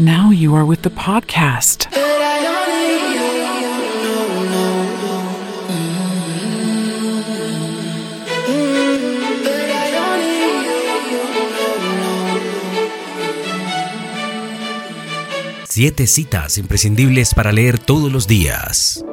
Now you are with the podcast. But I don't need you, no, no, no. But I don't need you, no, no. Siete citas imprescindibles para leer todos los días.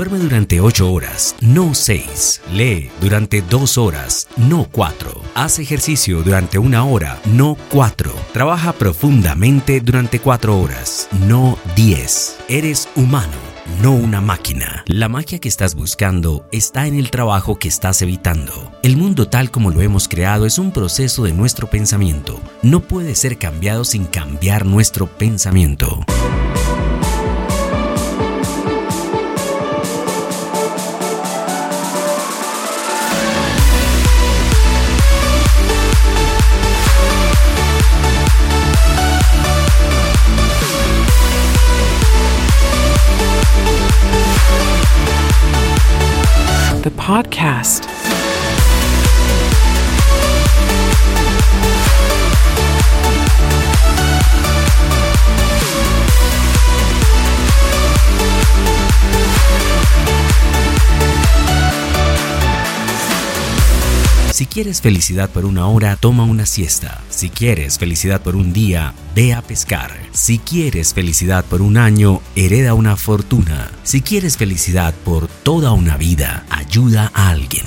Duerme durante 8 horas, no 6. Lee durante 2 horas, no 4. Haz ejercicio durante una hora, no 4. Trabaja profundamente durante 4 horas, no 10. Eres humano, no una máquina. La magia que estás buscando está en el trabajo que estás evitando. El mundo tal como lo hemos creado es un proceso de nuestro pensamiento. No puede ser cambiado sin cambiar nuestro pensamiento. Podcast. Quieres felicidad por una hora, toma una siesta. Si quieres felicidad por un día, ve a pescar. Si quieres felicidad por un año, hereda una fortuna. Si quieres felicidad por toda una vida, ayuda a alguien.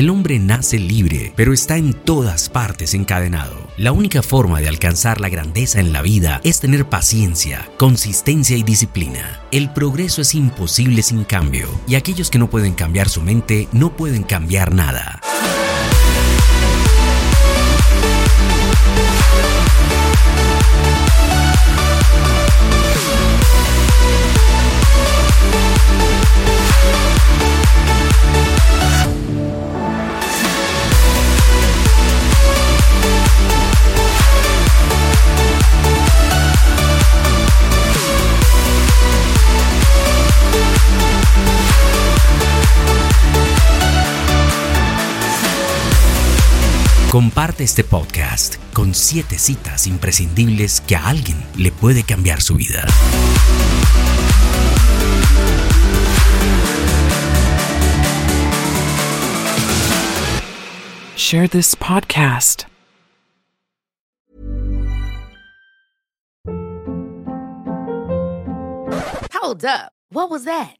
El hombre nace libre, pero está en todas partes encadenado. La única forma de alcanzar la grandeza en la vida es tener paciencia, consistencia y disciplina. El progreso es imposible sin cambio, y aquellos que no pueden cambiar su mente no pueden cambiar nada. Comparte este podcast con siete citas imprescindibles que a alguien le puede cambiar su vida. Share this podcast. Hold up. What was that?